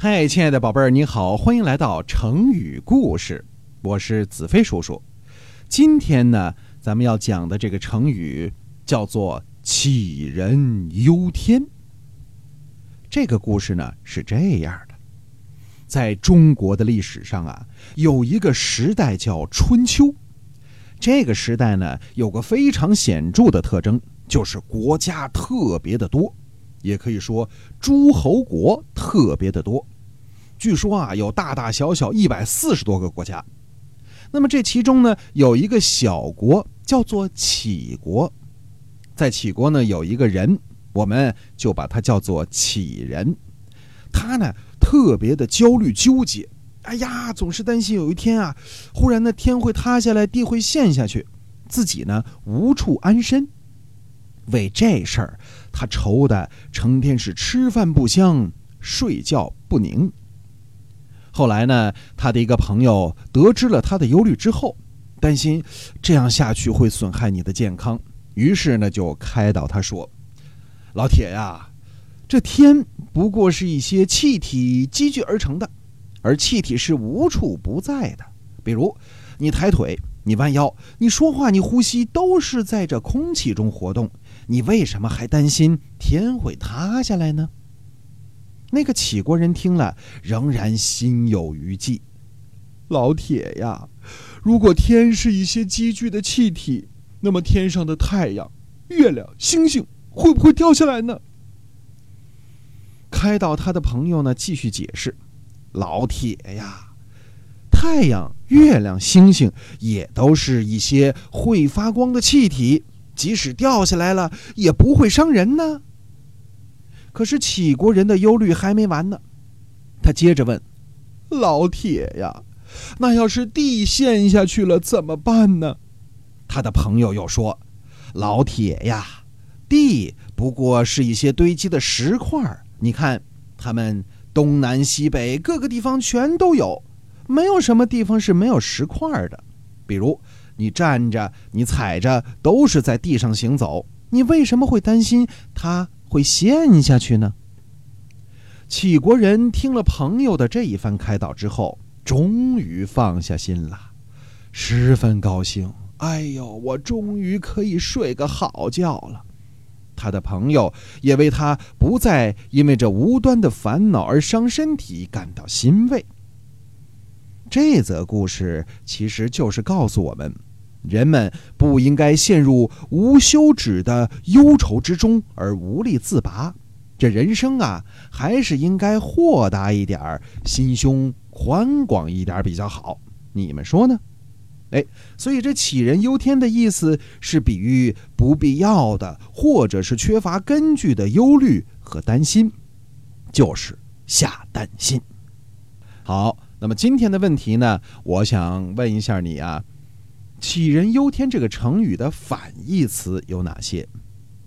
嗨，亲爱的宝贝儿，你好，欢迎来到成语故事，我是子飞叔叔。今天呢，咱们要讲的这个成语叫做“杞人忧天”。这个故事呢是这样的：在中国的历史上啊，有一个时代叫春秋。这个时代呢，有个非常显著的特征，就是国家特别的多。也可以说，诸侯国特别的多。据说啊，有大大小小一百四十多个国家。那么这其中呢，有一个小国叫做杞国。在杞国呢，有一个人，我们就把他叫做杞人。他呢，特别的焦虑纠结。哎呀，总是担心有一天啊，忽然呢天会塌下来，地会陷下去，自己呢无处安身。为这事儿，他愁的成天是吃饭不香，睡觉不宁。后来呢，他的一个朋友得知了他的忧虑之后，担心这样下去会损害你的健康，于是呢就开导他说：“老铁呀，这天不过是一些气体积聚而成的，而气体是无处不在的。比如你抬腿。”你弯腰，你说话，你呼吸，都是在这空气中活动。你为什么还担心天会塌下来呢？那个杞国人听了，仍然心有余悸。老铁呀，如果天是一些积聚的气体，那么天上的太阳、月亮、星星会不会掉下来呢？开导他的朋友呢，继续解释：老铁呀。太阳、月亮、星星也都是一些会发光的气体，即使掉下来了，也不会伤人呢。可是杞国人的忧虑还没完呢，他接着问：“老铁呀，那要是地陷下去了怎么办呢？”他的朋友又说：“老铁呀，地不过是一些堆积的石块，你看，他们东南西北各个地方全都有。”没有什么地方是没有石块的，比如你站着、你踩着，都是在地上行走。你为什么会担心它会陷下去呢？杞国人听了朋友的这一番开导之后，终于放下心了，十分高兴。哎呦，我终于可以睡个好觉了。他的朋友也为他不再因为这无端的烦恼而伤身体感到欣慰。这则故事其实就是告诉我们，人们不应该陷入无休止的忧愁之中而无力自拔。这人生啊，还是应该豁达一点儿，心胸宽广一点比较好。你们说呢？哎，所以这杞人忧天的意思是比喻不必要的或者是缺乏根据的忧虑和担心，就是下担心。好。那么今天的问题呢，我想问一下你啊，“杞人忧天”这个成语的反义词有哪些？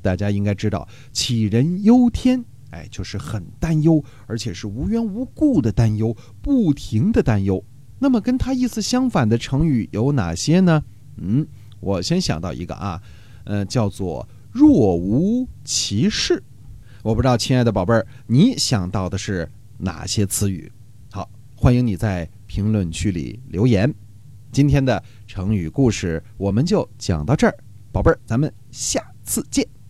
大家应该知道，“杞人忧天”哎，就是很担忧，而且是无缘无故的担忧，不停的担忧。那么跟它意思相反的成语有哪些呢？嗯，我先想到一个啊，呃，叫做“若无其事”。我不知道，亲爱的宝贝儿，你想到的是哪些词语？好欢迎你在评论区里留言。今天的成语故事我们就讲到这儿，宝贝儿，咱们下次见。